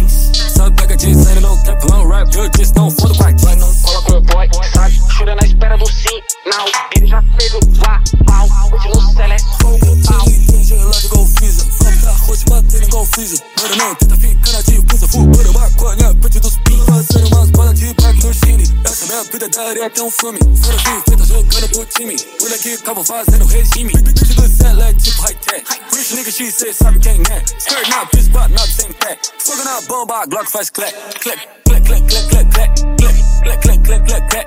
jeans. Sabe pega de sangue no tempo, rap, eu disse não foda com a jeans. Não cola com o boy, sabe? Chura na espera do sinal. Ele já fez o vá, pau, continua seleção, pau. Gelado igual Freeza, fome da roxa batendo igual Freeza. Mano, não, tenta ficar na difusa, fumando maconha, frente dos pins. Fazendo umas balas de back no cine. Essa minha vida é daria até um filme. Fora de feita jogando pro time. Olha que acabam fazendo regime. Bicho do céu é tipo high-tech. Rich nigga, X, cê sabe quem é. Skirt na nada sem pé. Fogo na bomba, a Glock faz clap, clap, clap, clap, clap, clap, clap, clap, clap, clap, clap, clap.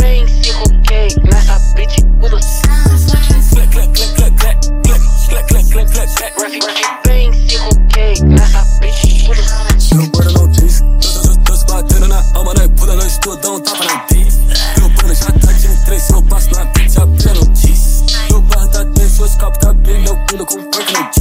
Vem se roquei nessa beat, tudo. Clap, clap, clap, clap, clap, clap, clap, clap, clap, clap. Vem se roquei nessa beat, tudo. Meu mano não diz, tô se batendo na alma, não é puta, não estou dando tapa na diz. Meu mano já tá de três, se eu passo na beat, já pleno diz. Meu guarda tem seus copos, tá bem, meu pulo com funk no diz.